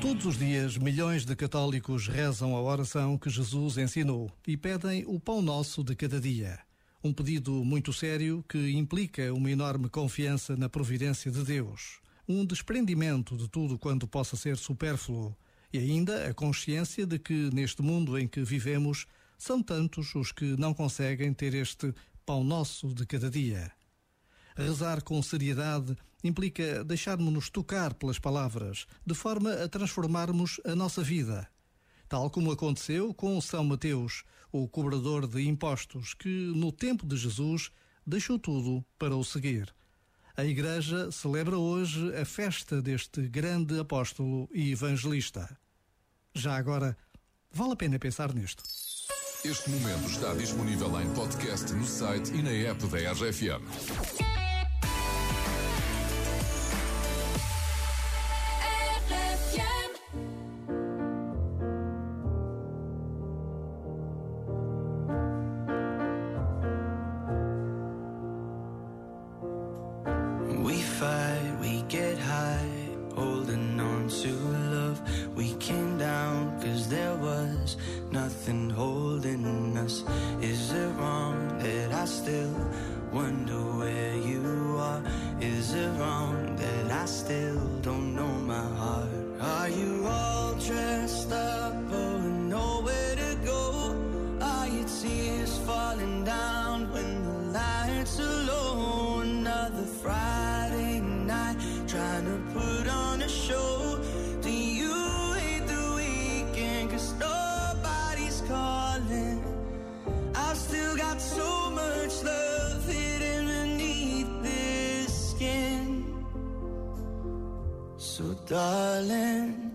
Todos os dias, milhões de católicos rezam a oração que Jesus ensinou e pedem o pão nosso de cada dia. Um pedido muito sério que implica uma enorme confiança na providência de Deus, um desprendimento de tudo quanto possa ser supérfluo e ainda a consciência de que neste mundo em que vivemos são tantos os que não conseguem ter este pão nosso de cada dia. Rezar com seriedade implica deixarmos-nos tocar pelas palavras, de forma a transformarmos a nossa vida. Tal como aconteceu com São Mateus, o cobrador de impostos, que no tempo de Jesus deixou tudo para o seguir. A Igreja celebra hoje a festa deste grande apóstolo e evangelista. Já agora, vale a pena pensar nisto. Este momento está disponível em podcast no site e na app da RFM. Us. Is it wrong that I still wonder where you are? Is it wrong that I still don't know my heart? So, darling,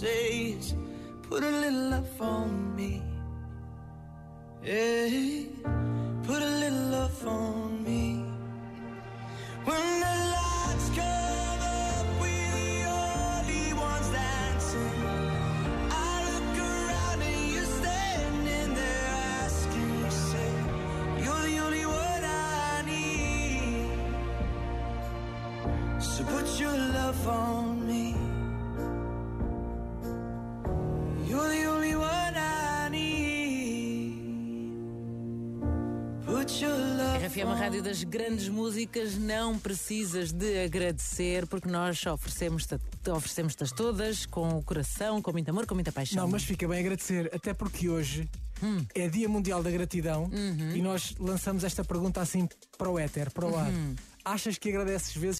say is, Put a little love on me. Yeah, put a little love on me. When the lights come up, RFM, a rádio das grandes músicas, não precisas de agradecer, porque nós oferecemos-te oferecemos-te todas com o coração, com muito amor, com muita paixão. Não, mas fica bem agradecer, até porque hoje Hum. é Dia Mundial da Gratidão Uhum. e nós lançamos esta pergunta assim para o éter, para o ar. Achas que agradeces vezes